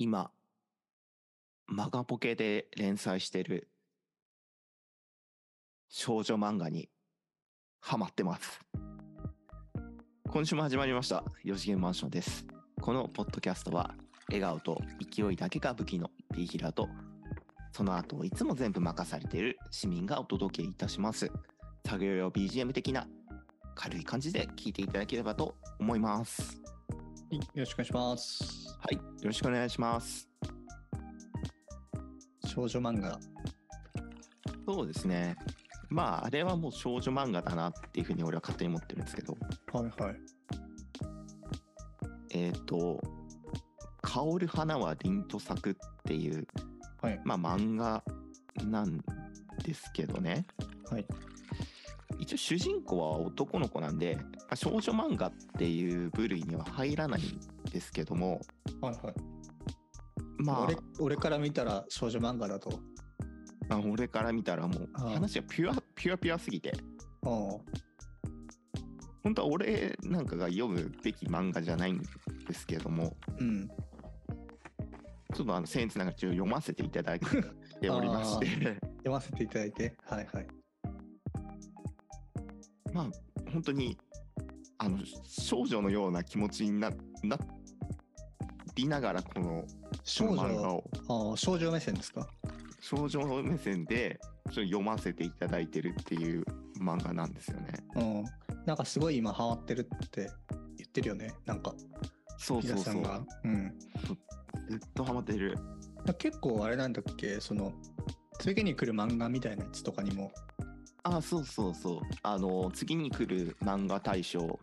今、マガポケで連載してる少女漫画にハマってます。今週も始まりました。四次元マンションです。このポッドキャストは、笑顔と勢いだけが武器の P ヒラと、その後いつも全部任されている市民がお届けいたします。作業用 BGM 的な軽い感じで聞いていただければと思います。よろしくお願いします。はい、よろしくお願いします。少女漫画。そうですね。まあ、あれはもう少女漫画だなっていうふうに俺は勝手に思ってるんですけど、はいはい。えっ、と、香る花は凛と咲くっていう、はいまあ漫画なんですけどね。はい。一応主人公は男の子なんで、まあ少女漫画っていう部類には入らないんですけども、はいはい。ま俺俺から見たら少女漫画だと。あ、あ俺から見たらもうああ話がピュア、ピュアピュアすぎて、あ本当は俺なんかが読むべき漫画じゃないんですけども、あ。うん。ちょっとあの、僭越ながらちょっと読ませていただいておりまして、読ませていただいて。はいはい。まあ、本当に、あの、少女のような気持ちにななりながら、この、少この漫画女、を少女目線ですか？少女目線で、ちょっと読ませていただいてるっていう漫画なんですよね。うん。なんかすごい今ハマってるって言ってるよね。なんか、そうそうそう。うん。ずっとハマってる。結構あれなんだっけ、その、次に来る漫画みたいなやつとかにも。あ、そうそうそう。あの、次に来る漫画大賞、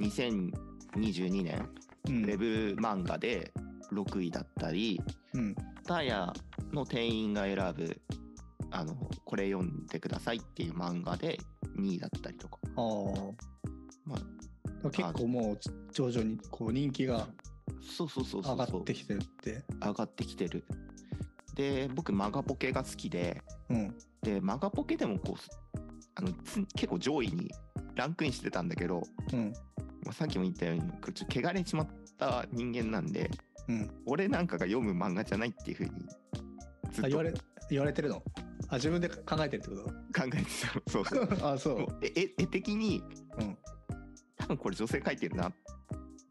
2022年、うん。ウェブ漫画で6位だったり、うん。タヤの店員が選ぶ、あの、これ読んでくださいっていう漫画で2位だったりとか。まあ、結構もう徐々にこう人気がそうそうそうそうそう上がってきてるって。上がってきてる。で、僕、マガポケが好きで、うん。で、マガポケでもこう、あのつ結構上位にランクインしてたんだけど、うん。まあさっきも言ったように、ちょっと汚れちまった人間なんで、うん。俺なんかが読む漫画じゃないっていうふうに、ずっと言われ言われてるの？あ自分で考えてるってこえてた。そう そう。とあそう絵絵的に、うん多分これ女性描いてるなっ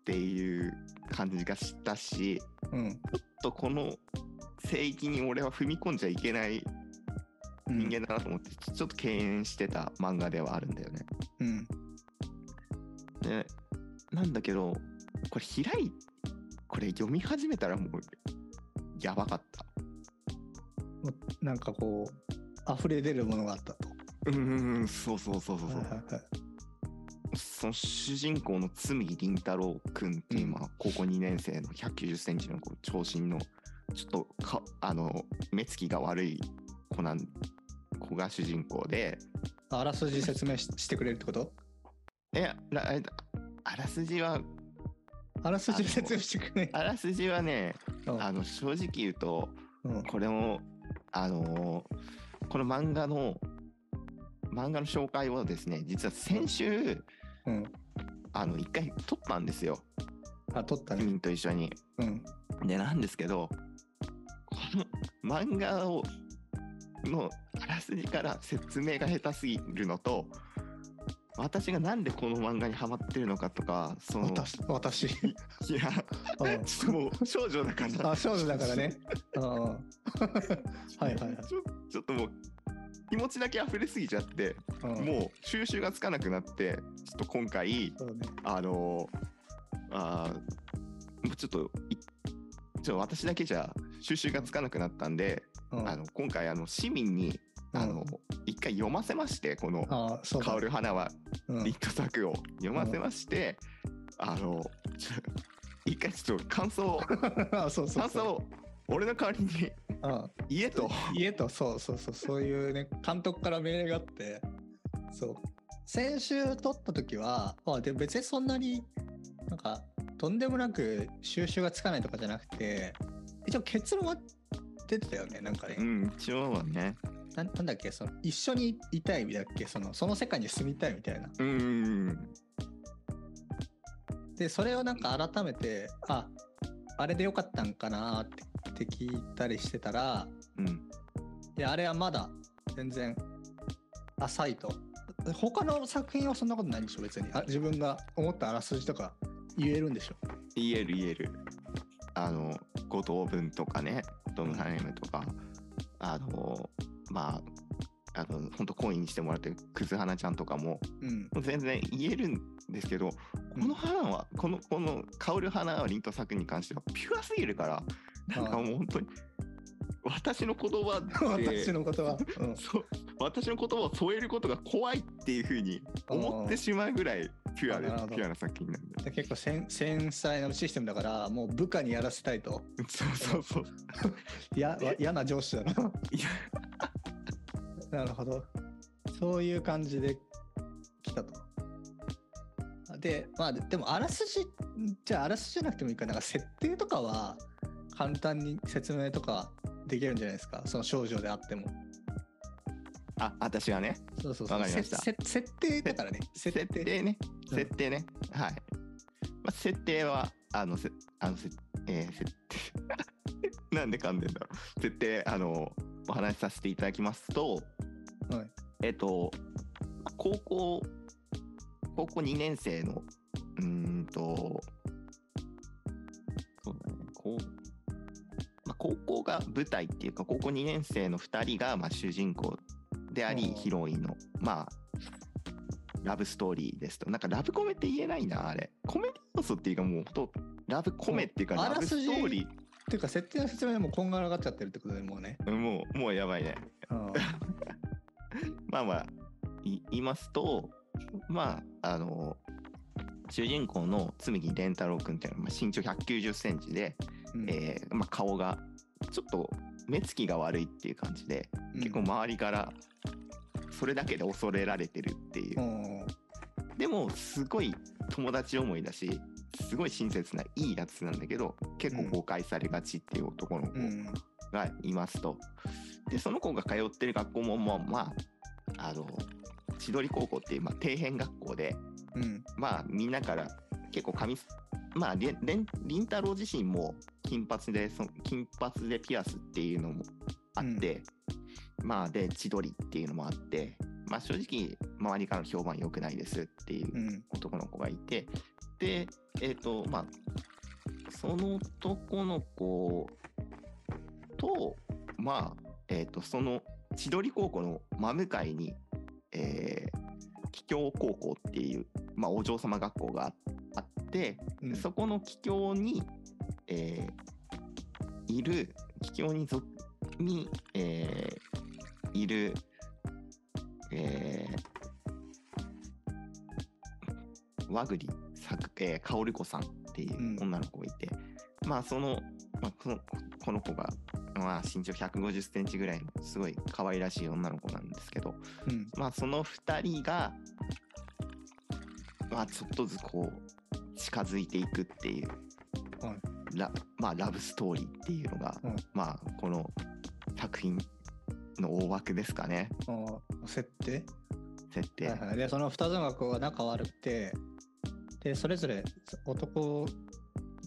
ていう感じがしたし、うんちょっとこの聖域に俺は踏み込んじゃいけないうん人間だなと思って、ちょっと敬遠してた漫画ではあるんだよね。うんでなんだけどこれ開いこれ読み始めたらもうやばかった。なんかこう溢れ出るものがあったと。うんそうそうそうそうそう。はいはいはい。その主人公の罪凛太郎くんっていう、高校2年生の190センチのこう長身のちょっとかあの目つきが悪い子なん子が主人公で。あらすじ説明ししてくれるってこと？えらえあらすじはあらすじ説明してくれ。あらすじはねうん。あの正直言うとうん。これもあのこの漫画の漫画の紹介をですね実は先週うん。あの一回撮ったんですよ。あ撮ったね。君と一緒に。うん。でなんですけどこの漫画をのあらすじから説明が下手すぎるのと私がなんでこの漫画にハマってるのかとかその私私。いやうん。ちょっともう少女だから。あ少女だからね。うん はいはいはい。ちょちょっともう気持ちだけ溢れすぎちゃって、うん。もう収集がつかなくなってちょっと今回ね。あのあーもうちょっといちょっと私だけじゃ収集がつかなくなったんで、うん。あの今回あの市民にあの、一回読ませましてこのあ「そうだ。香る花はうん。リット作」を。読ませまして、あの 一回ちょっと感想を あそうそう。感想を俺の代わりにうん。言えと。家とそうそうそう。そういうね監督から命令があってそう。先週撮った時はまあでも別にそんなになんかとんでもなく収集がつかないとかじゃなくて一応結論は出てたよねなんかね、うん一応はねななんだっけその一緒にいたいだっけそのその世界に住みたいみたいな。うん。うんうんでそれをなんか改めてああれでよかったんかなって聞いたりしてたらうん。いやあれはまだ全然浅いと。他の作品はそんなことないんでしょ別に。あ自分が思ったあらすじとか言えるんでしょ。言える言える。あの、五等分とかね、ドムハネムとか、あの、まあ、あの、本当コインにしてもらってるクズ花ちゃんとかも、全然言えるんですけど、うん。この花は、この、この香る花は凛と咲くに関してはピュアすぎるから、なんかもう本当に、私の言葉で、私のことは、うん。そう私の言葉を添えることが怖いっていうふうに思ってしまうぐらいピュアでピュアな作品なんで。で結構繊繊細なシステムだからもう部下にやらせたいと。そうそうそう。嫌な上司だな。いやなるほど。そういう感じで来たと。でまあででもあらすじじゃああらすじじゃなくてもいいか。なんか設定とかは簡単に説明とかできるんじゃないですか。その少女であっても。あ、私はね、そうそうそう。わかりました。設定だからね。設設定定ね、うん。設定ね。はい。まあ、設定は、あの、せあのせえー設定。なんで噛んでんだろう。設定、あの、お話しさせていただきますと、はいえっと、まあ高校、高校2年生の、うーんと、そうだね、こう、まあ、高校が舞台っていうか、高校2年生の2人が、まあ、主人公でありうん、ヒロインの、まあ、ラブストーリーですと。なんかラブコメって言えないな、あれ。コメディ要素っていうか、もうほんと、ラブコメっていうか、ラブストーリっていうか設定の説明でもうこんがらがっちゃってるってことでもうね、ー。もう、もうやばいね。うん まあまあ、い言いますと、まあ、あの、主人公の紬蓮太郎君っていうのは、まあ、身長190センチで、うんえーまあ、顔がちょっと目つきが悪いっていう感じで、結構周りからそれだけで恐れられてるっていうう。んでも、すごい友達思いだし、すごい親切ないいやつなんだけど、結構誤解されがちっていう男の子うん。がいますと。で、その子が通ってる学校も、まあ、まあ、あの、千鳥高校っていう、まあ、底辺学校で、うん。まあ、みんなから結構髪す、まあ、りんりんたろー自身も金髪で、その金髪でピアスっていうのもあって、まあ、で、千鳥っていうのもあって、まあ、正直、周りからの評判良くないですっていううん。男の子がいて、で、えっ、と、まあ、その男の子と、まあ、えっ、と、その千鳥高校の真向かいに、えー、桔梗高校っていう、まあ、お嬢様学校があって、うん。そこの桔梗に、えーいる、桔梗にぞに、えーいる、えー、和栗さく、えー、かおる子さんっていう女の子がいて、まあその、まあ、このこの子が、まあ、身長150センチぐらいのすごい可愛らしい女の子なんですけど、うん。まあその2人が、まあちょっとずつこう近づいていくっていう、はい。ラまあラブストーリーっていうのが、うん。まあこの作品の大枠ですかね、あ設定？設定。はいはい、でその2つの学校が仲悪くてでそれぞれ男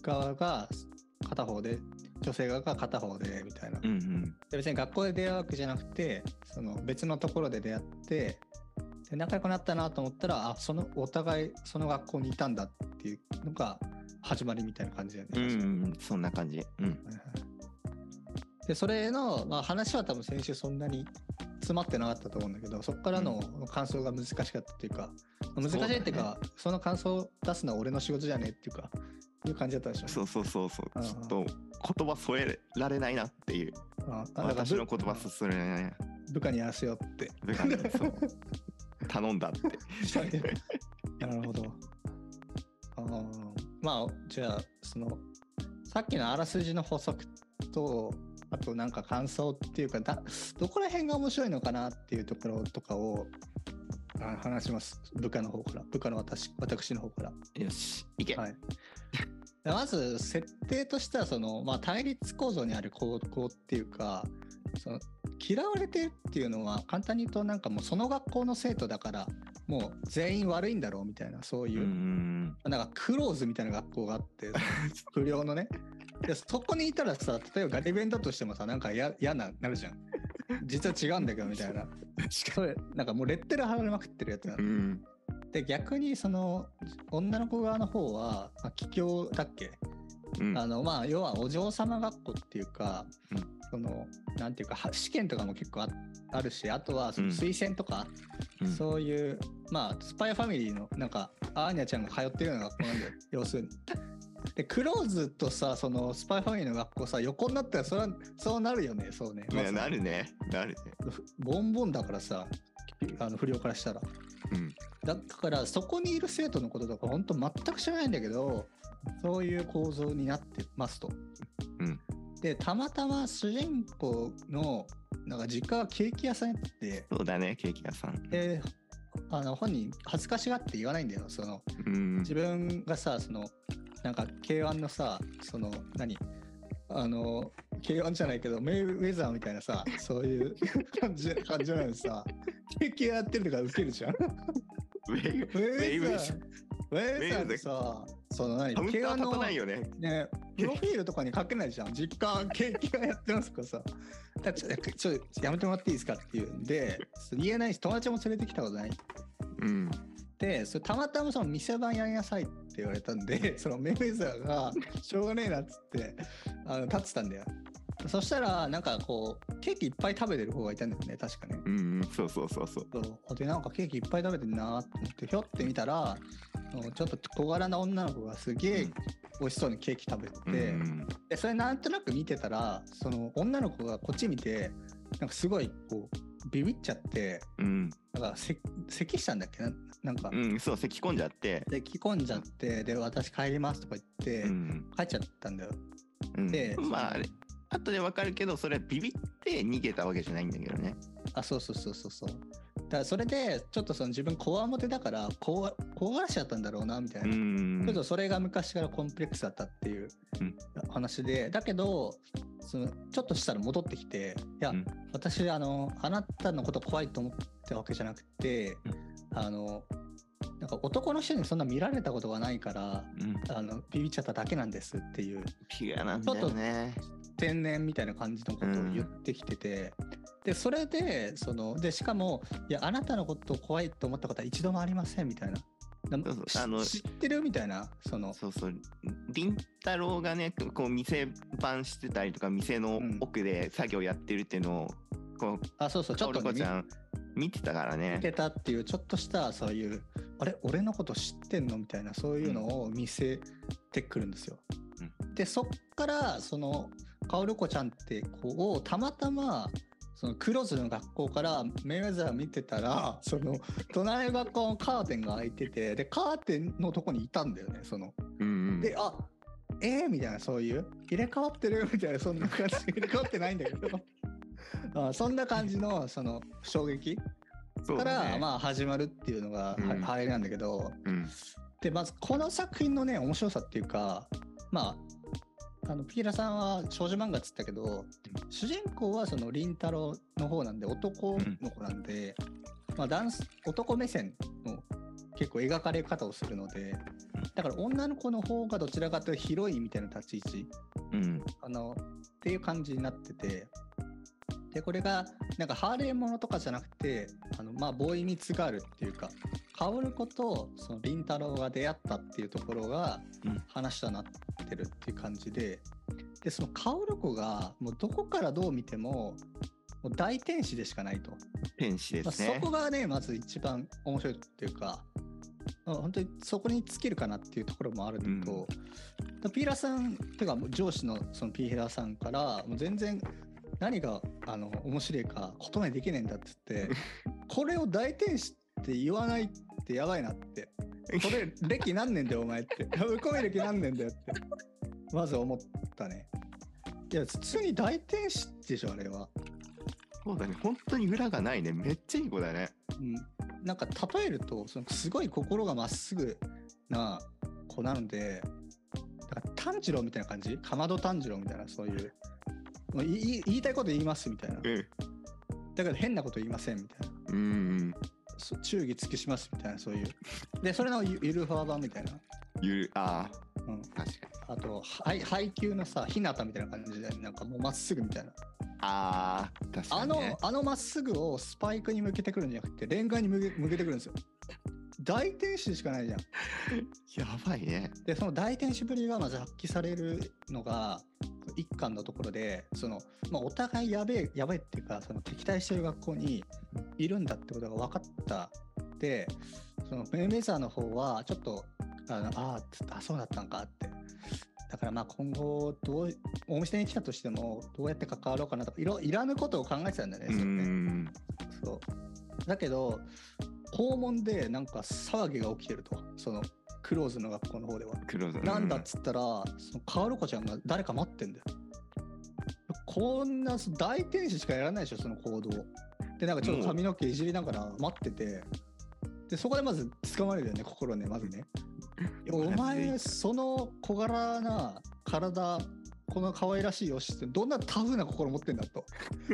側が片方で女性側が片方でみたいな、うんうん。で別に学校で出会うわけじゃなくてその別のところで出会ってで仲良くなったなと思ったらあそのお互いその学校にいたんだっていうのが始まりみたいな感じだよね。うんうん、そんな感じ。うん。でそれの、まあ、話は多分先週そんなに詰まってなかったと思うんだけどそこからの感想が難しかったっていうか、難しいっていうかそ,、の感想を出すのは俺の仕事じゃねっていうかいう感じだったでしょ。そうそうそうそう。うんちょっと言葉添えられないなっていう。私の言葉部添えられないな。部下にやらせようって。部下にそう 頼んだって。なるほど。あーまあじゃあそのさっきのあらすじの補足とあとなんか感想っていうかだどこら辺が面白いのかなっていうところとかをあ話します。部下の方から。部下の私私の方から。よし、いけ。はい、でまず設定としてはその、まあ、対立構造にある高校っていうかその嫌われてるっていうのは簡単に言うとなんかもうその学校の生徒だからもう全員悪いんだろうみたいなそううんういう、ん。なんかクローズみたいな学校があって不良のね。でそこにいたらさ例えばガリ弁だとしてもさなんかや嫌ななるじゃん実は違うんだけどみたいな。それなんかもうレッテル貼られまくってるやつなのうん。で逆にその女の子側の方は、まあ、桔梗だっけ、うん。あのまあ要はお嬢様学校っていうか、うん。そのなんていうかは試験とかも結構ああるしあとはそのうん。推薦とか、うん。そういうまあスパイファミリーのなんかアーニャちゃんが通ってるような学校なんだよ。要するに。でクローズとさそのスパイファミリーの学校さ横になったらそれはそうなるよねそうね。まねずなるね。なるね。ボンボンだからさあの不良からしたら。うん。だからそこにいる生徒のこととか本当全く知らないんだけどそういう構造になってますと。うんでたまたま主人公のなんか実家がケーキ屋さんやっててそうだね、ケーキ屋さん。であの本人恥ずかしがって言わないんだよそのうん。自分がさそのなんか K1 のさその何？あの K1 じゃないけどメイウェザーみたいなさそういう感じ感じなのにさケーキ屋やってるとかウケるじゃん。ウェイウェイウェイウェザーってさ、その何？カウンター K1 立たのないよね。ね、プロフィールとかに書けないじゃん。実家、ケーキがやってますとかさ。だちょちょっとやめてもらっていいですかっていうんで、言えないし、友達も連れてきたことない。うん。で、それたまたまその店番やりなさいって言われたんで、そのメイウェザーがしょうがねえなっつって、あの立ってたんだよ。そしたら、なんかこう、ケーキいっぱい食べてる方がいたんだよね、確かね。うんうん。そうそうそうそう。そうでなんかケーキいっぱい食べてんなーって思ってひょって見たらちょっと小柄な女の子がすげえ美味しそうにケーキ食べてて、うんでそれなんとなく見てたらその女の子がこっち見てなんかすごいこうビビっちゃってうん。なんかせ咳したんだっけ？ななんか、うん。そう、咳き込んじゃって。で着込んじゃってで私帰りますとか言って、うん。帰っちゃったんだよ。うんでまあ、あれ。後でわかるけど、それはビビって逃げたわけじゃないんだけどね。あそうそうそうそうそう。だからそれでちょっとその自分こわもてだからこわ怖がらしちゃったんだろうなみたいな。うん。ちょっとそれが昔からコンプレックスだったっていううん話で、だけどそのちょっとしたら戻ってきて「いや、うん私あのあなたのこと怖いと思ったわけじゃなくて、うんあのなんか男の人にそんな見られたことがないからうん。あのビビっちゃっただけなんですっていうピュアなんだよね。天然みたいな感じのことを言ってきてて、でそれでそのでしかも「いやあなたのこと怖いと思ったことは一度もありません」みたいな。あの知ってる？みたいなそのそうそう。凛太郎がね、こう店番してたりとか、店の奥で作業やってるっていうのを、こう、あそうそうちちょっとねとちゃん見てたから見ね。てたっていうちょっとしたそういうあれ俺のこと知ってんの？みたいなそういうのを見せてくるんですよ。でそっからその薫子ちゃんって子をたまたまそのクローズの学校からメイウェザー見てたらその隣の学校のカーテンが開いててでカーテンのとこにいたんだよねその。うんうん。であえー、みたいなそういう。入れ替わってる？みたいなそんな感じ。入れ替わってないんだけど。あそんな感じのその衝撃からまあ始まるっていうのが入りなんだけど、うん。でまずこの作品のね面白さっていうかまああのピーラさんは少女漫画っつったけど主人公はその凛太郎の方なんで男の子なんで、まあダンス男目線の結構描かれ方をするのでだから女の子の方がどちらかというとヒロインみたいな立ち位置うん。あのっていう感じになっててでこれがなんかハーレーものとかじゃなくてあのまあボーイミツガールっていうか薫子とその凛太郎が出会ったっていうところがうん。話となってるっていう感じででその薫子がもうどこからどう見てももう大天使でしかないと、天使でまあ、すね。そこがねまず一番面白いっていうかまあ本当にそこに尽きるかなっていうところもあるのと、ピーラーさんっていうかもう上司のそのピーラーさんからもう全然何があの面白いか言葉にできねえんだっつって これを大天使って言わないってやばいなってこれ歴何年だよお前ってウコメ歴何年だよってまず思ったねいや普通に大天使でしょあれは、そうだね。本当に裏がないね。めっちゃいい子だね。うん、なんか例えるとそのすごい心がまっすぐな子なのでだから炭治郎みたいな感じ？かまど炭治郎みたいなそういうもう言い言いたいこと言いますみたいなうん。だけど変なこと言いませんみたいなうん。そ忠義尽くしますみたいなそういうでそれのゆゆるふわ版みたいな、ゆる、ああ。ううん、確かに。あとはい配球のさ日向みたいな感じでなんかもうまっすぐみたいなあー、確かあのにね。あのまっすぐをスパイクに向けてくるんじゃなくてレンガに向け向けてくるんですよ大転手しかないじゃん やばいね。でその大転手ぶりがまず発揮されるのが一巻のところでその、まあ、お互いやべえやべえっていうかその敵対してる学校にいるんだってことが分かったでそのメイメザーの方はちょっとあのああそうだったんかってだからまあ今後どうお店に来たとしてもどうやって関わろうかなとかいろいらぬことを考えてたんだよね。うそれねん。そうだけど校門でなんか騒ぎが起きてるとそのクローズの学校の方では。クローズ。なんだっつったら、そのカールコちゃんが誰か待ってんだよ。こんなそ大天使しかやらないでしょ、その行動。で、なんかちょっと髪の毛いじりながら待ってて、で、そこでまず捕まえるよね、心ね、まずね。お前、その小柄な体、この可愛らしいよしって、どんなタフな心持ってんだと。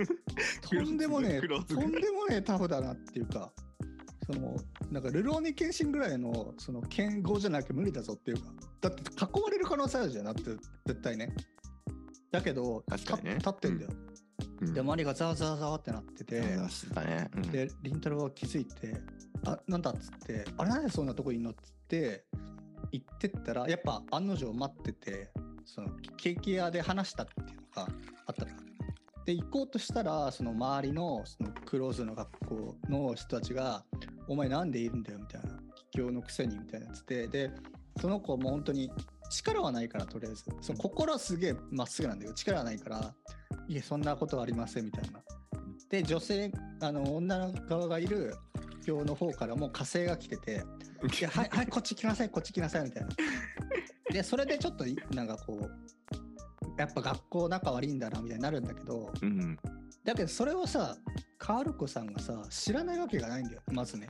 とんでもねえ、とんでもねえタフだなっていうか、その、なんか、ルローニケンシンぐらいの、その、剣豪じゃなきゃ無理だぞっていうか、だって囲まれる可能性あるじゃん、だって、絶対ね。だけど、確かにね立立ってんだよ。うんで、周りがざわざわざわってなってて。うんで、りんたろーは気づいて、あ、なんだっつって、あれなんでそんなとこいんのっつって、行ってったら、やっぱ案の定待ってて、そのケーキ屋で話したっていうのがあったから。で、行こうとしたら、その周りのそのクローズの学校の人たちが、お前なんでいるんだよみたいな、桔梗のくせにみたいなやつで、で、その子も本当に力はないから、とりあえず。その心はすげえまっすぐなんだけど、力はないから、いえ、そんなことはありませんみたいな。で、女性、あの、女の側がいる教の方からもう火星が来てて、いや、はい、はい、こっち来なさい、こっち来なさい、みたいな。で、それでちょっとい、なんかこう、やっぱ学校仲悪いんだな、みたいになるんだけど、うん。だけどそれをさ、カールコさんがさ、知らないわけがないんだよ、まずね。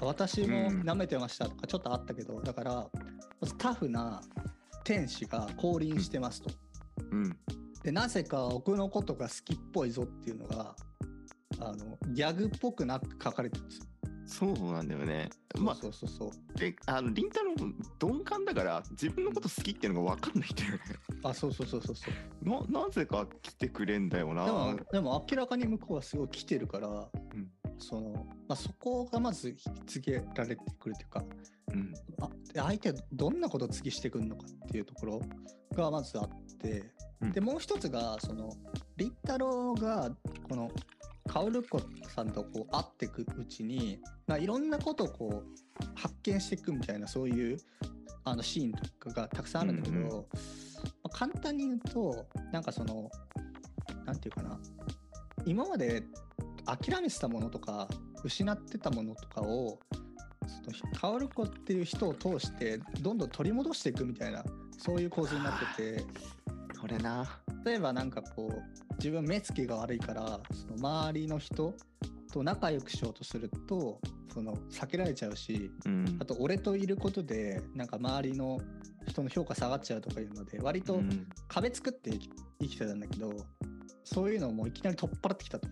私もうん舐めてましたとかちょっとあったけど、だから、タフな天使が降臨してますと。うん。で、なぜか僕のことが好きっぽいぞっていうのが、あの、ギャグっぽくなく書かれてるんですよ。そうなんだよね。まあ、そうそうそうそう。で、あの、りんたろー鈍感だから、自分のこと好きっていうのが分かんないんだよね。あ、そうそうそうそうそう。な、なぜか来てくれんだよな。でも、でも明らかに向こうはすごい来てるから、んその、まあ、そこがまず引き継げられてくるというか、うん。あで相手はどんなことを次してくるのかっていうところがまずあって、うんでもう一つがそのりんたろーがこのカオルコさんとこう会っていくうちに、まあ、いろんなことをこう発見していくみたいなそういうあのシーンとかがたくさんあるんだけど、うんうんまあ、簡単に言うとなんかそのなんていうかな今まで諦めてたものとか失ってたものとかをそのカオルコっていう人を通してどんどん取り戻していくみたいなそういう構図になっててそれな。例えばなんかこう自分目つきが悪いからその周りの人と仲良くしようとするとその避けられちゃうしうんあ。と俺といることでなんか周りの人の評価下がっちゃうとかいうので割とうん壁作って生きてたんだけどそういうのをもういきなり取っ払ってきたと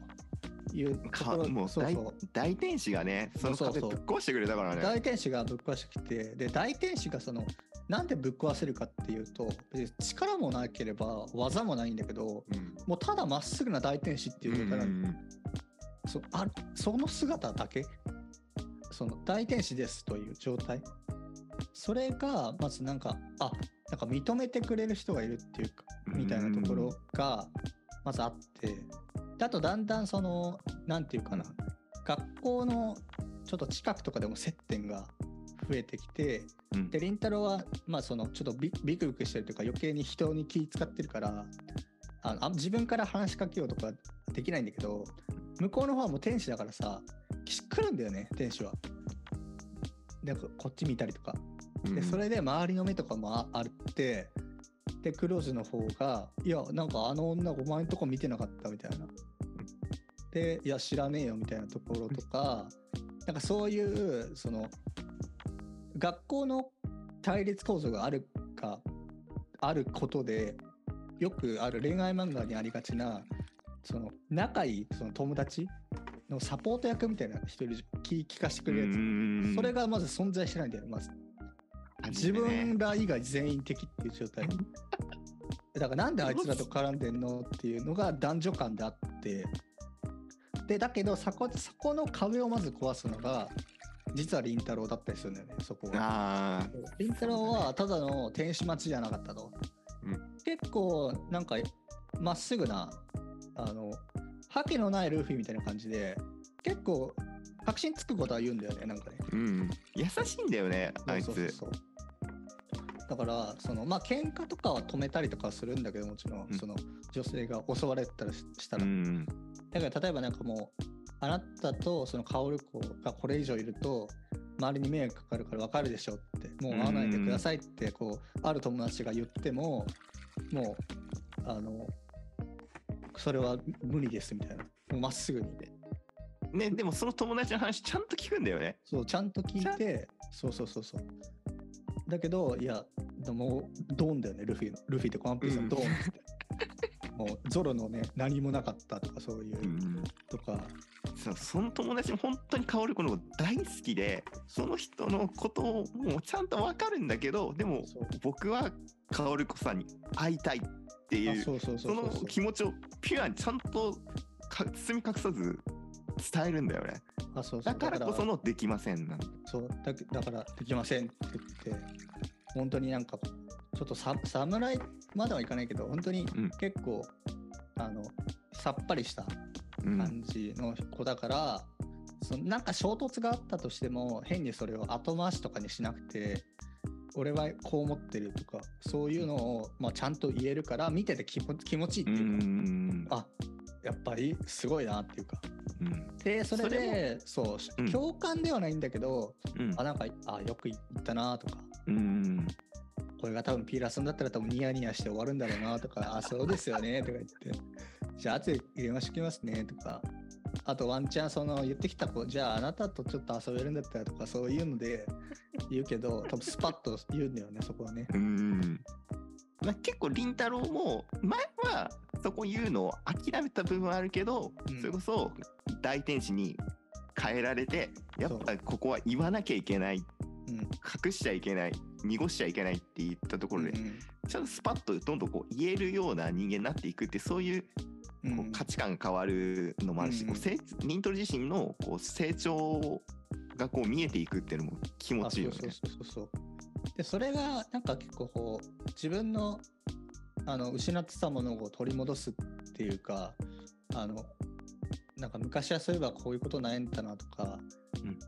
いうとかもう大そうそう大天使がね、その壁ぶっ壊してくれたからね。大天使がぶっ壊してきてで大天使がそのなんでぶっ壊せるかっていうと力もなければ技もないんだけどうん。もうただまっすぐな大天使っていう状態なのうん。そあその姿だけ？その大天使ですという状態？それがまずなんかあなんか認めてくれる人がいるっていうかみたいなところがまずあって。であとだんだんそのなんていうかな学校のちょっと近くとかでも接点が増えてきてうんでりんたろーはまあそのちょっとビビクビクしてるというか余計に人に気使ってるからあのあ自分から話しかけようとかできないんだけど向こうの方はもう天使だからさ来るんだよね天使は。でここっち見たりとかでそれで周りの目とかもああってでクローズの方が「いやなんかあの女お前んとこ見てなかった」みたいな。で「いや知らねえよ」みたいなところとかなんかそういうその学校の対立構造があるかあることでよくある恋愛漫画にありがちなその仲いいその友達のサポート役みたいな人いるじゃん気聞かしてくれるやつ。うんそれがまず存在してないんだよねまず。自分ら以外全員敵っていう状態。だからなんであいつらと絡んでんのっていうのが男女間であって、で、だけどそこ、そこの壁をまず壊すのが、実は凛太郎だったりするんだよね、そこが。ああ、凛太郎はただの天使待ちじゃなかったと。うん結構、なんか、まっすぐな、あの、覇気のないルフィみたいな感じで、結構、確信つくことは言うんだよね、なんかね。うん。優しいんだよね、あいつ。そうだからそのまあ喧嘩とかは止めたりとかはするんだけどもちろん、うんその女性が襲われたりししたら、うん。だから例えばなんかもうあなたとその薫子がこれ以上いると周りに迷惑かかるから分かるでしょってもう会わないでくださいってこうある友達が言ってももうあのそれは無理ですみたいな。もうまっすぐにね、でもその友達の話ちゃんと聞くんだよね。そうちゃんと聞いてそうそうそうそう。だけどいやでもドーンだよねルフィの。ルフィってワンピースうん。のドーンって、もうゾロのね何もなかったとかそういう、うん。とかそうその友達も本当に薫子のこと大好きでその人のことをもうちゃんと分かるんだけどでも僕は薫子さんに会いたいっていうあその気持ちをピュアにちゃんとか包み隠さず伝えるんだよね。あそうそう。だからこそのできませんなんだそう。だけだからできませんって言って本当になんかちょっとさ侍まではいかないけど本当にうん。結構、あのさっぱりしたうん感じの子だから、そのなんか衝突があったとしても変にそれを後回しとかにしなくて俺はこう思ってるとかそういうのを、まあ、ちゃんと言えるから見てて気持気持ちいいってういうか、んあやっぱりすごいなっていうか。うん。でそれそでそう、うん。共感ではないんだけどうん。あなんかあよく言ったなとかうん。これが多分ピーラーさんだったら多分ニヤニヤして終わるんだろうなとかあそうですよねとか言ってじゃあ後で入れましときますねとか。あとワンチャンその言ってきた子じゃああなたとちょっと遊べるんだったらとかそういうので言うけど多分スパッと言うんだよねそこはね。うん。まあ、結構凛太郎も前はそこ言うのを諦めた部分はあるけど、うん。それこそ大天使に変えられてやっぱここは言わなきゃいけないうん。隠しちゃいけない濁しちゃいけないって言ったところで、うんちゃんとスパッとどんどんこう言えるような人間になっていくってそういううん。こう価値観が変わるのもあるし、うん。こう成ニントル自身のこう成長がこう見えていくっていうのも気持ちいいよね。あそうそうそうそうでそれがなんか結構こう自分のあの失ってたものを取り戻すっていうかあのなんか昔はそういえばこういうこと悩んでたなとか、うん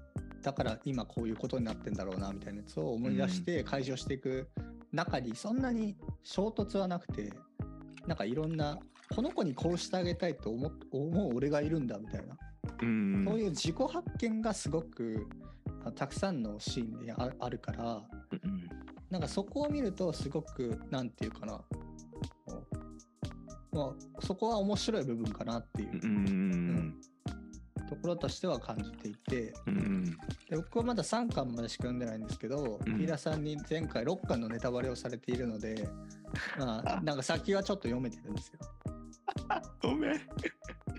だから今こういうことになってんだろうなみたいなやつを思い出して解消していく中にそんなに衝突はなくてなんかいろんなこの子にこうしてあげたいと思っ思う俺がいるんだみたいな。うん。そういう自己発見がすごくあたくさんのシーンにああるからうんなんかそこを見るとすごくなんていうかな。まあ、そこは面白い部分かなっていう。うん。うんところとしては感じていてうん。うんで僕はまだ3巻までしか読んでないんですけど、うん。ピーラさんに前回6巻のネタバレをされているので、まあ、なんか先はちょっと読めてるんですよ。ごめん。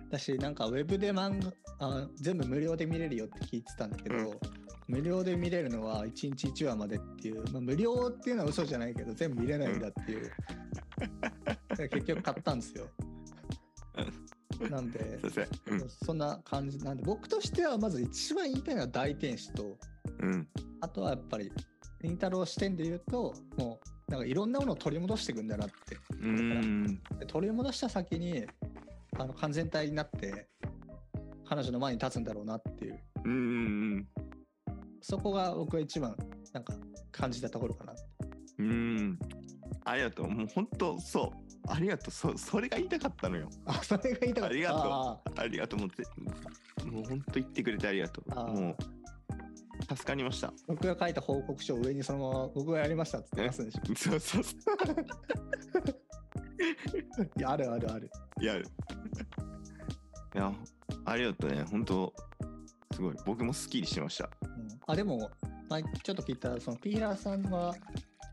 私なんかウェブで漫画あ全部無料で見れるよって聞いてたんだけど、うん。無料で見れるのは1日1話までっていう、まあ、無料っていうのは嘘じゃないけど全部見れないんだっていう、で結局買ったんですよ なんで。うん。そんな感じ。なんで僕としてはまず一番言いたいのは大天使とうん。あとはやっぱり凛太郎視点で言うともうなんかいろんなものを取り戻していくんだなって。うん。で取り戻した先にあの完全体になって彼女の前に立つんだろうなっていう。うんうんそこが僕は一番なんか感じたところかなうん。ありがとう。もう本当そうありがとう。そそれが言いたかったのよ。あそれが言いたかった。ありがとう。ああ。りがとう。もうぜもう本当言ってくれてありがとう。もう助かりました。ー僕が書いた報告書を上にそのまま僕がやりましたって言ってますんでしょ。そうそうそ いやあるあるある。うやるいやありがとうね。本当すごい。僕もスッキリしました。うん。あでも、まあ、ちょっと聞いたらそのピーラーさんは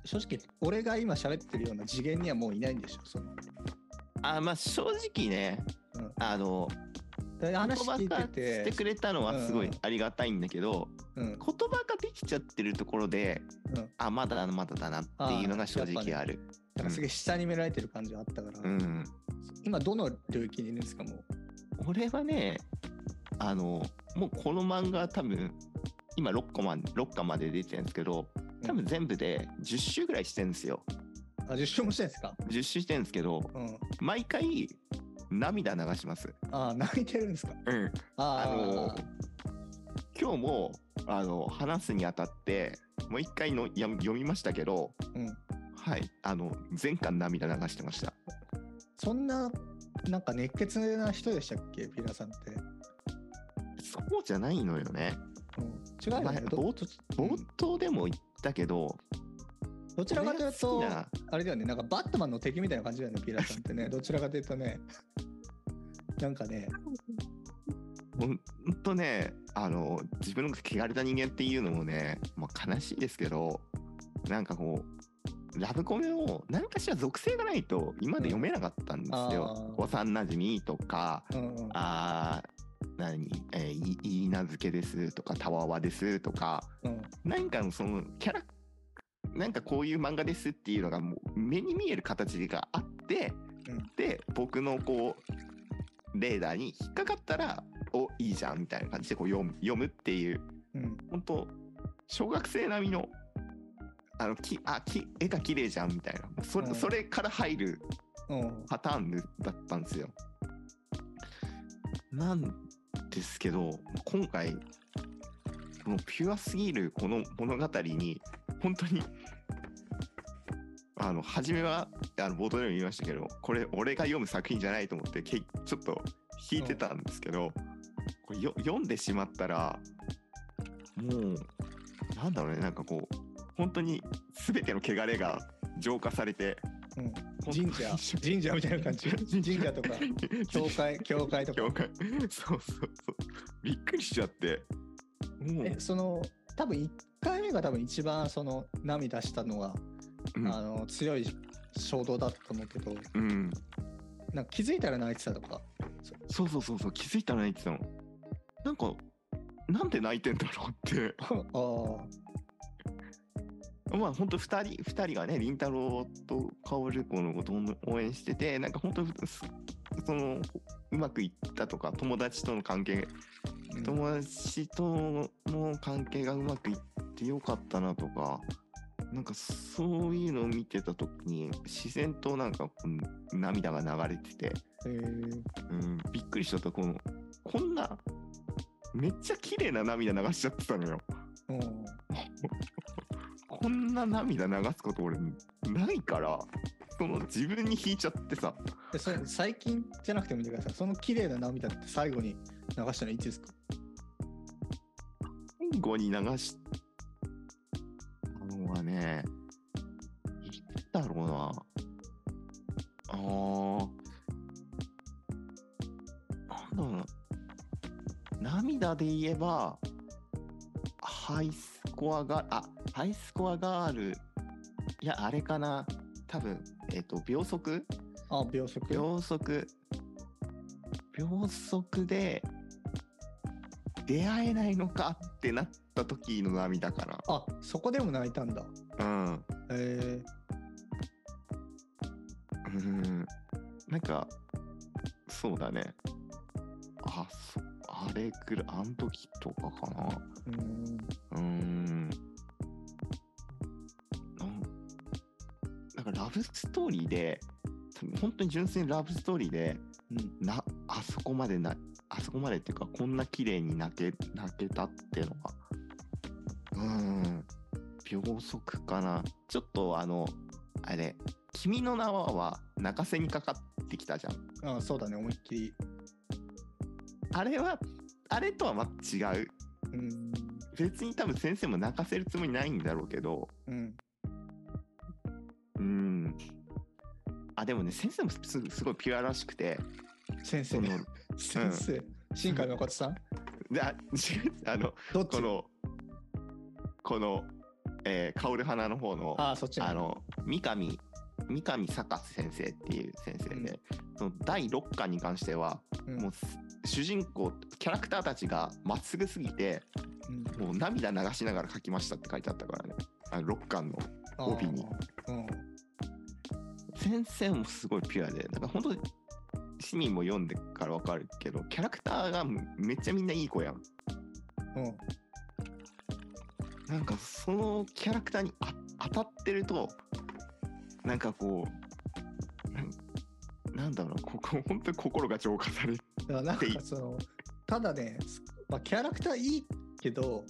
正直俺が今喋ってるような次元にはもういないんでしょその。あまあ正直ね、うん。あので話してくれたのはすごいありがたいんだけど、うん。言葉ができちゃってるところで、うん。あまだまだだなっていうのが正直ある。なんかすげえ下に見られてる感じがあったから、うん、今どの領域にいるんですかもう？俺はねあのもうこの漫画多分今6個ま6巻まで出てるんですけど多分全部で10週ぐらいしてるんですよ。あ10週もしてんですか？10週してるんですけどうん。毎回涙流します。ああ泣いてるんですか？うん、あの今日もあの話すにあたってもう一回のや読みましたけど、うん。はい。あの全巻涙流してました。そんななんか熱血な人でしたっけ？ピラさんって、そうじゃないのよね。うん、違うよね。冒冒頭でも言ったけど、どちらかというとあれだよねなんかバットマンの敵みたいな感じだよねピラさんってね。どちらかというとね。なんかね。ほんとね、あの、自分の汚れた人間っていうのもね、まあ、悲しいですけど、なんかこう、ラブコメを何かしら属性がないと今まで読めなかったんですよ。うん。幼馴染とか、うんうん。あー何、えー、いいいなずけですとか、たわわですとか、うん。何かのそのキャラ、なんかこういう漫画ですっていうのがもう目に見える形があって、うん。で、僕のこう、レーダーに引っかかったら、お、いいじゃんみたいな感じでこう読む読むっていう、うん。本当小学生並みの、あの、きあき絵が綺麗じゃんみたいな、それ,、うん。それから入るうん。パターンだったんですよ。なんですけど、今回、このピュアすぎるこの物語に、本当に、あの、初めは、あの、冒頭でも言いましたけど、これ、俺が読む作品じゃないと思って、けちょっと引いてたんですけど、これ読んでしまったら、もう、なんだろうね、なんかこう、本当に全ての汚れが浄化されて、うん。神社。神社みたいな感じ。神社。とか。教会教会とか。教会。そうそうそう。びっくりしちゃって。もう。えその多分1回目が多分一番その涙したのが、うん。あの強い衝動だったと思うけど。うん。なんか気づいたら泣いてたとか。そうそうそうそう。気づいたら泣いてたの。なんかなんで泣いてんだろうって。あまあ本当二人二人がね凛太郎と薫子のことを応援しててなんか本当すそのうまくいったとか友達との関係あ、友達との関係がうまくいってよかったなとかなんかそういうのを見てた時に自然となんか涙が流れてて、えー。うん、びっくりしちゃったこのこんなめっちゃ綺麗な涙流しちゃってたのよ。うん こんな涙流すこと俺ないからその自分に引いちゃってさでそれ最近じゃなくてもいいんだけどさその綺麗な涙って最後に流したのいつですか？最後に流したのはね、いつだろうな。あー、なんだろうな。涙で言えば、ハイスコアが、あ、ハイスコアガール、いや、あれかな。多分、えっ、と、秒速？あ秒速。秒速。秒速で出会えないのかってなった時の涙かあそこでも泣いたんだ。なうん。えうん。なんかそうだね。あそあれくらいあん時とかかな。ー、うーん。うんかラブストーリーで本当に純粋にラブストーリーでうん。なあそこまでなあそこまでっていうかこんな綺麗に泣け泣けたっていうのが。うーん。秒速かな。ちょっとあのあれ「君の名は」は泣かせにかかってきたじゃん。あそうだね。思いっきり。あれはあれとはまた違う。うーん。別に多分先生も泣かせるつもりないんだろうけど。うんでもね先生もすすごいピュアらしくて。先生その先生。新海誠さん？であ あのどこのこの、えー、薫花の方のあそっちね。あの三上三上坂先生っていう先生で、その第6巻に関しては、うん。もうす主人公キャラクターたちがまっすぐすぎてうん。もう涙流しながら書きましたって書いてあったからね。あの6巻の帯に。うん先生もすごいピュアでなんか本当に市民も読んでからわかるけどキャラクターがめっちゃみんないい子やん。うん。なんかそのキャラクターにあ当たってるとなんかこうなんなんだろうなここ本当に心が浄化されるだからなんかそのただね、まあ、キャラクターいいけど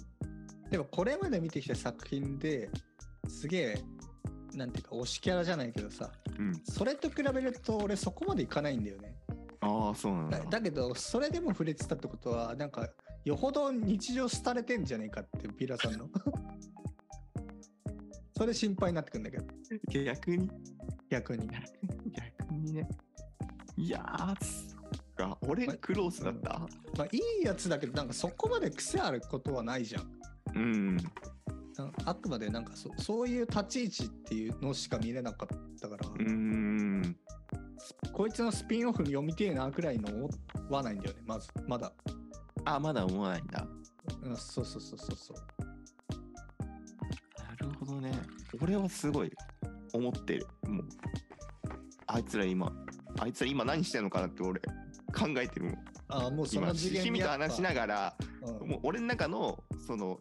でもこれまで見てきた作品ですげえなんていうか推しキャラじゃないけどさうん。それと比べると俺そこまでいかないんだよね。ああそうなんだ。だだけどそれでも触れてたってことはなんかよほど日常廃れてんじゃねえかってピーラーさんの。それ心配になってくんだけど。逆に？逆に。逆にね。いやーか。俺クロースだった？まあいいやつだけどなんかそこまで癖あることはないじゃん。うん。なあくまでなんかそそういう立ち位置っていうのしか見れなかったから、うーん。こいつのスピンオフ読みてえなくらいの思わないんだよねまずまだ、あまだ思わないんだ。うん、そうそうそうそうそう。なるほどね。俺はすごい思ってる。もう。あいつら今あいつら今何してんのかなって俺考えてるもん。ああもうそ今の次元趣味と話しながらうん。もう俺の中のその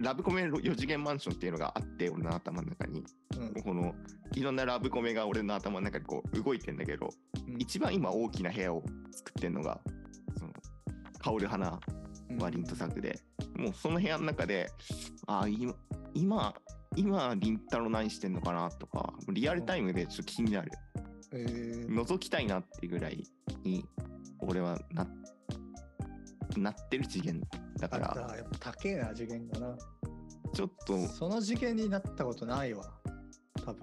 ラブコメ4次元マンションっていうのがあって俺の頭の中に。うん。このいろんなラブコメが俺の頭の中でこう動いてんだけどうん。一番今大きな部屋を作ってんのがその香る花ワリント作で、もうその部屋の中でああ今今今凛太郎何してんのかなとかリアルタイムでちょっと気になる。えー。覗きたいなっていうぐらいに俺はななってる次元だかあららやっぱ高えな次元がな。ちょっと。その次元になったことないわ多分。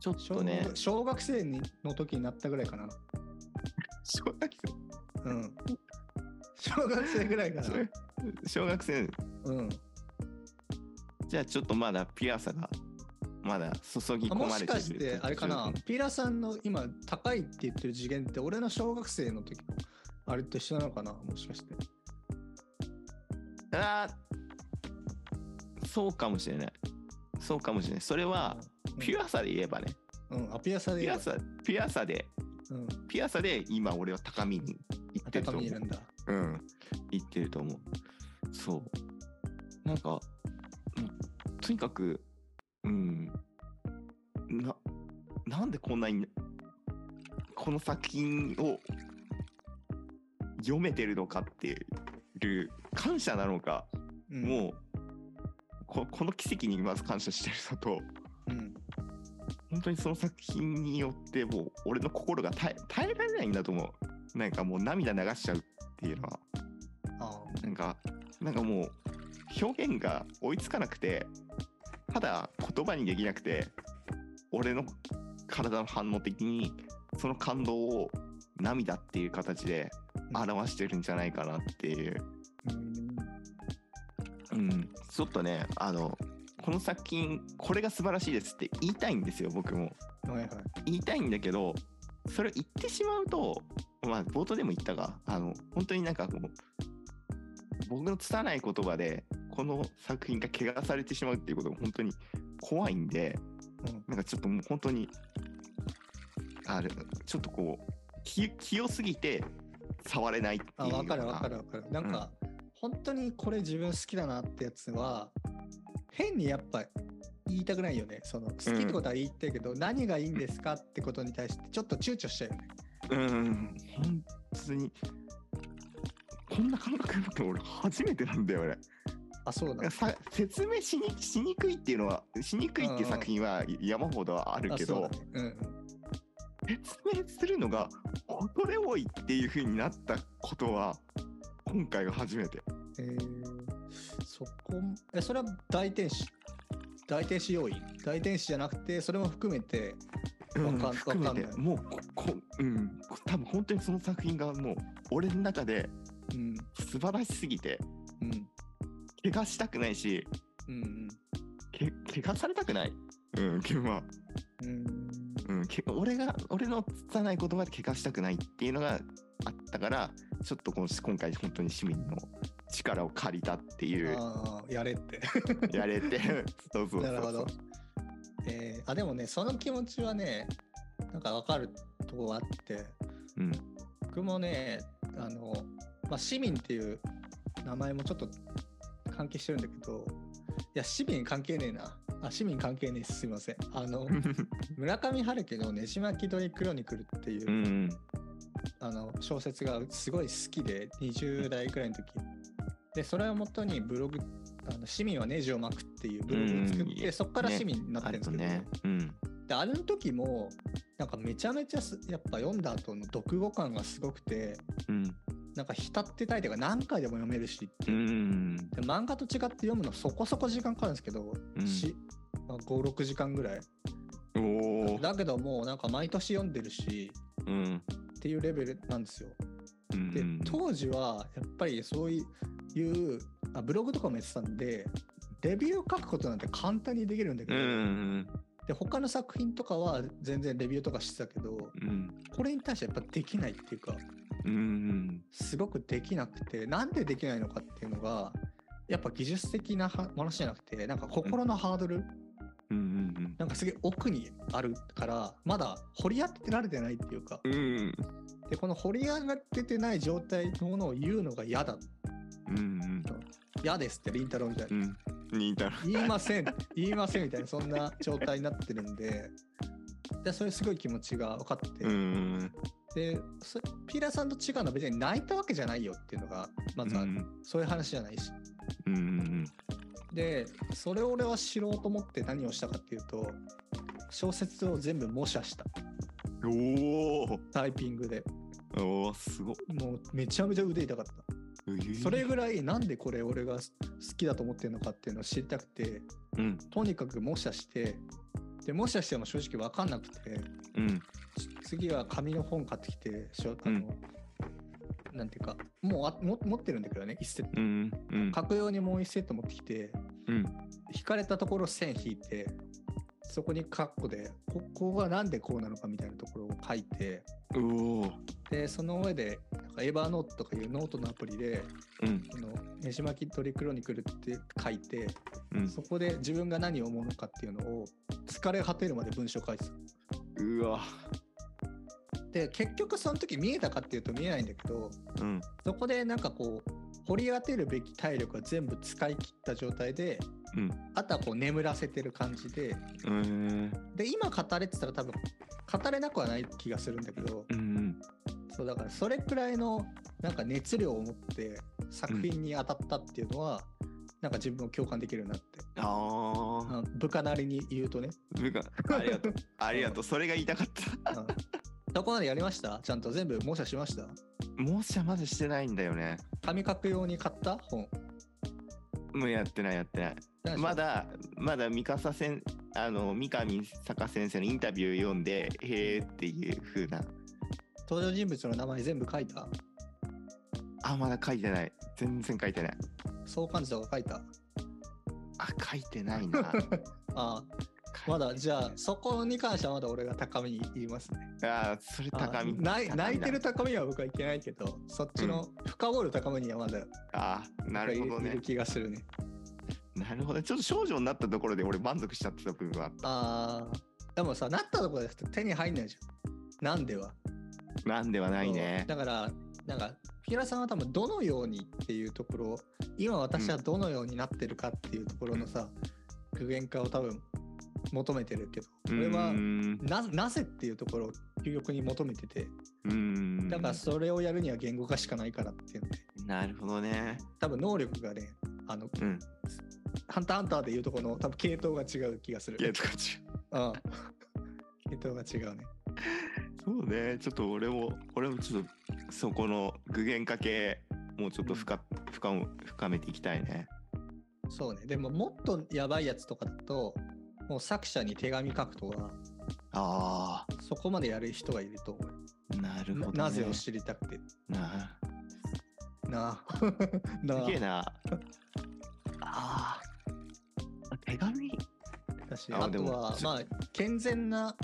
ちょっ小とね。小学生にの時になったぐらいかな。小学生？うん。小学生ぐらいかな。小学生？うん。じゃあちょっとまだピュアさがまだ注ぎ込まれてる。かしてあれかなピーラーさんの今高いって言ってる次元って俺の小学生の時のあれと一緒なのかなもしかしてあーそうかもしれない。そうかもしれない。それはピュアさで言えばね。うん、あピュアさでピュアさピュアさでうん。ピュアさで今俺は高みに行ってると思う。高みにいるんだ。うん。行ってると思う。そう。なんかとにかくうん。ななんでこんなにこの作品を読めてるのかっていう感謝なのか、うん。もうここの奇跡にまず感謝してるのとうん。本当にその作品によってもう俺の心が耐え耐えられないんだと思うなんかもう涙流しちゃうっていうのはあなんかなんかもう表現が追いつかなくてただ言葉にできなくて俺の体の反応的にその感動を涙っていう形で表してるんじゃないかなっていう、ちょっとねあのこの作品これが素晴らしいですって言いたいんですよ僕も。はいはい。言いたいんだけどそれを言ってしまうとまあ冒頭でも言ったがあの本当になんかもう僕の拙い言葉でこの作品が怪我されてしまうっていうことが本当に怖いんでうん。なんかちょっともう本当にあれちょっとこう気清すぎて触れないっていうあような。分かる分かる分かる。なんか、本当にこれ自分好きだなってやつは変にやっぱ言いたくないよね。その好きってことは言いたいけど、何がいいんですかってことに対してちょっと躊躇しちゃうよね。うん。本当に。こんな感覚だって俺初めてなんだよ俺。あそうだ。さ説明しにしにくいっていうのはしにくいっていう作品は山ほどあるけど、説明するのが恐れ多いっていう風になったことは今回が初めてえー、そこえそれは大天使。大天使要因。大天使じゃなくてそれも含めてわかん含めわかんない。て。もうここうん。多分本当にその作品がもう俺の中でうん。素晴らしすぎてうん。怪我したくないしうんけ怪我されたくない。うんまあうんうん俺が俺の拙い言葉で怪我したくないっていうのがあったからちょっとこの今回本当に市民の力を借りたっていう。ああやれって。やれて。そうそうそうなるほど。えーあでもねその気持ちはねなんかわかるとこあって。うん。僕もねあの、まあ、市民っていう名前もちょっと関係してるんだけどいや市民関係ねえなあ市民関係ねえですすいません。あの 村上春樹の「ねじ巻き鳥クロニクル」っていう、うんあの小説がすごい好きで20代くらいの時。でそれをもとにブログあの「市民はネジを巻く」っていうブログを作って、うんそこから市民になってあるんですけど、るとね。うん。であの時もなんかめちゃめちゃすやっぱ読んだ後の読後感がすごくてうん。なんか浸ってたいというか何回でも読めるしう。んで漫画と違って読むのそこそこ時間かかるんですけど、うん。しまあ56時間ぐらい。だけどもうなんか毎年読んでるしうん。っていうレベルなんですよ。うんで当時はやっぱりそういうあブログとかもやってたんでレビュー書くことなんて簡単にできるんだけうど、んで他の作品とかは全然レビューとかしてたけどうん。これに対してやっぱできないっていうかうんすごくできなくてなんでできないのかっていうのがやっぱ技術的なは話じゃなくてなんか心のハードル、うんうんなんかすげえ奥にあるからまだ掘り当てられてないっていうか。うん。うんでこの掘り上がっててない状態のものを言うのが嫌だ。うん嫌ですってりんたろーみたいなうん。うんたら言いません。言いませんみたいなそんな状態になってるんで。でそれすごい気持ちが分かって、うんでそピーラーさんと違うのは別に泣いたわけじゃないよっていうのがまずある、そういう話じゃないし。うんうんでそれを俺は知ろうと思って何をしたかっていうと小説を全部模写した。おおタイピングで。おおすご。っもうめちゃめちゃ腕痛かった。それぐらいなんでこれ俺が好きだと思ってるのかっていうのを知りたくてうん。とにかく模写してで模写しても正直分かんなくてうん。次は紙の本買ってきてあの、なんていうかもうあも持ってるんだけどね一セット。うんうん。用にもう一セット持ってきてうん。引かれたところ線引いてそこにカッコでこここがなんでこうなのかみたいなところを書いておおでその上でなんか Evernote とかいうノートのアプリでうん。この「ねじ巻き鳥クロニクル」って書いてうん。そこで自分が何を思うのかっていうのを疲れ果てるまで文章書いてた。うわで結局その時見えたかっていうと見えないんだけどうん。そこでなんかこう掘り当てるべき体力は全部使い切った状態でうん。あとはこう眠らせてる感じでうんで今語れってたら多分語れなくはない気がするんだけどうんそうだからそれくらいのなんか熱量を持って作品に当たったっていうのは、なんか自分も共感できるなって。あああ部下なりに言うとね、部下。ありがとう。ありがとう。それが言いたかったうん、どこまでやりました？ちゃんと全部模写しました？もしゃまだしてないんだよね。紙書く用に買った？本。もうやってないやってない。まだまだ三笠先あの三上坂先生のインタビュー読んでへえっていう風な。登場人物の名前全部書いた？あまだ書いてない。全然書いてない。相関図とか書いた？あ書いてないな。ああまだじゃあそこに関してはまだ俺が高みに言いますね。あーそれあ高み。ない高みだ。泣いてる高みは僕はいけないけどそっちの深掘る高みにはまだあーなるほどね。いる気がするね。なるほどね。ちょっと少女になったところで俺満足しちゃってた部分はあっあー。でもさなったところですと手に入んないじゃん。なんでは。たなんではないね。だからなんかピラさんは多分どのようにっていうところ今私はどのようになってるかっていうところのさ、具現化を多分求めてるけど俺はうーんななぜっていうところを究極に求めててだからそれをやるには言語化しかないからっていうので。なるほどね。多分能力がねあのうん。ハンターハンターでいうとこの多分系統が違う気がする。いやとか違う。うん。系統が違うね。そうね。ちょっと俺も俺もちょっとそこの具現化系もうちょっと深,、深む深めていきたいね。そうね。でももっとやばいやつとかだともう作者に手紙書くとかあそこまでやる人がいると思う。あなるほど、ね、ななぜを知りたくて。ななあ。あ。なすげえな。ああ手紙？あだしああでもとはまあ健全な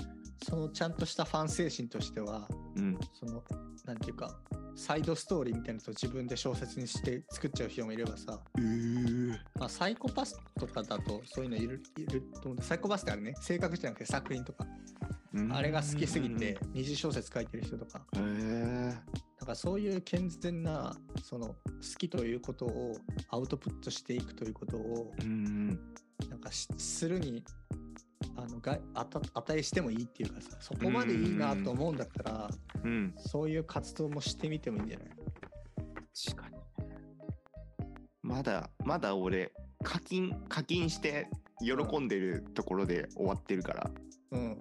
そのちゃんとしたファン精神としてはうん。そのなんていうかサイドストーリーみたいなのと自分で小説にして作っちゃう人もいればさ、うー。まあ、サイコパスとかだとそういうのいるいると思うんでサイコパスってあれね性格じゃなくて作品とかあれが好きすぎて。二次小説書いてる人とかへえ。だからそういう健全なその好きということをアウトプットしていくということをうん。なんかしするにあのがあた値してもいいっていうかさそこまでいいなと思うんだったらうん。そういう活動もしてみてもいいんじゃない？確かに。まだ、まだ俺、課金、課金して喜んでるところで終わってるから、うん。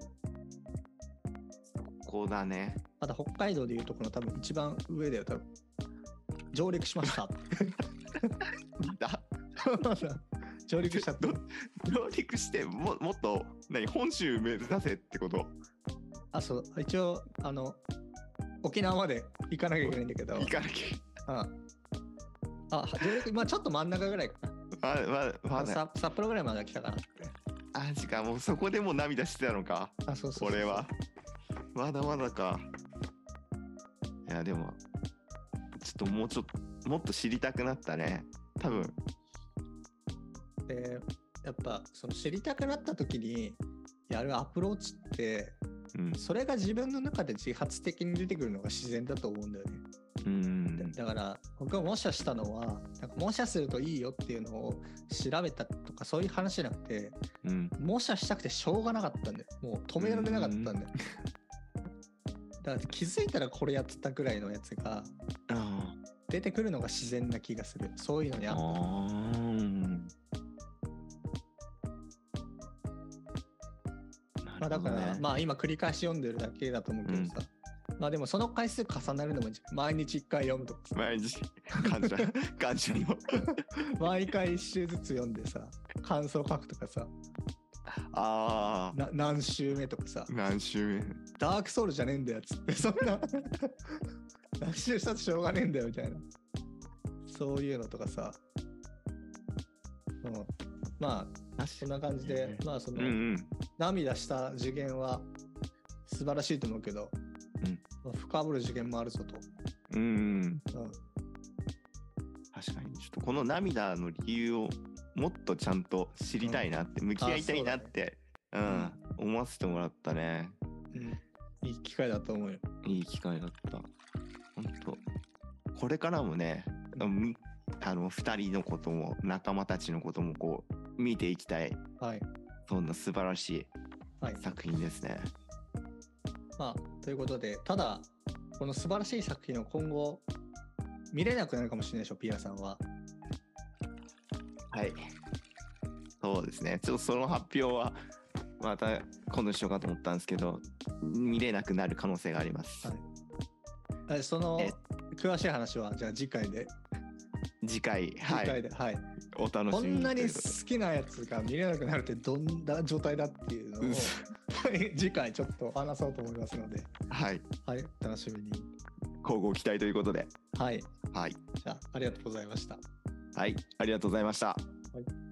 ここだね。まだ北海道でいうとこの多分一番上だよ多分。上陸しました。だ 上陸したって ど上陸してももっと何本州目指せってこと？あそう。一応あの沖縄まで行かなきゃいけないんだけど。行かなきうん。あ上陸まあちょっと真ん中ぐらいかな。ゃまままださ札幌ぐらいまでは来たかなって。あ時間もうそこでもう涙してたのか。あそうそうそう俺は。まだまだか。いやでもちょっともうちょっともっと知りたくなったね。多分でやっぱその知りたくなった時にやるアプローチってうん。それが自分の中で自発的に出てくるのが自然だと思うんだよね。うんだから僕が模写したのはなんか模写するといいよっていうのを調べたとかそういう話じゃなくてうん。模写したくてしょうがなかったんだよ。もう止められなかったんだよ。だから気づいたらこれやってたぐらいのやつがあ出てくるのが自然な気がする。そういうのにああったまあ、だから、まあ今繰り返し読んでるだけだと思うけどさ、まあでもその回数重なるのも毎日1回読むとかさ。毎日感謝。感謝の。毎回1週ずつ読んでさ感想書くとかさ。ああな何週目とかさ。何週目？ダークソウルじゃねえんだよっつってそんな。何週したってしょうがねえんだよみたいな。そういうのとかさ、うん、まあそんな感じでまあその、うんうん。涙した受験は素晴らしいと思うけど、うん。まあ深掘る受験もあるぞと、うんうん。うん、確かに。ちょっとこの涙の理由をもっとちゃんと知りたいなって、向き合いたいなってう,、ん、思わせてもらったね。うん、いい機会だと思うよ。いい機会だった。本当。これからもねみあの2人のことも仲間たちのこともこう見ていきたい。はい。そんな素晴らしいはい。作品ですね。まあ、ということで、ただ、この素晴らしい作品を今後、見れなくなるかもしれないでしょ、ピアさんは。はい。そうですね。ちょっとその発表はまた今度しようかと思ったんですけど見れなくなる可能性があります、はい。えそのえ。詳しい話は、じゃあ次回で、次回次はい。回で、はい。お楽こしみに。んなに好きなやつが見れなくなるってどんな状態だっていうのをうん。次回ちょっと話そうと思いますので、はい。はい、楽しみに。交互期待ということで。はい、はい。じゃあありがとうございました。はい。ありがとうございました。はい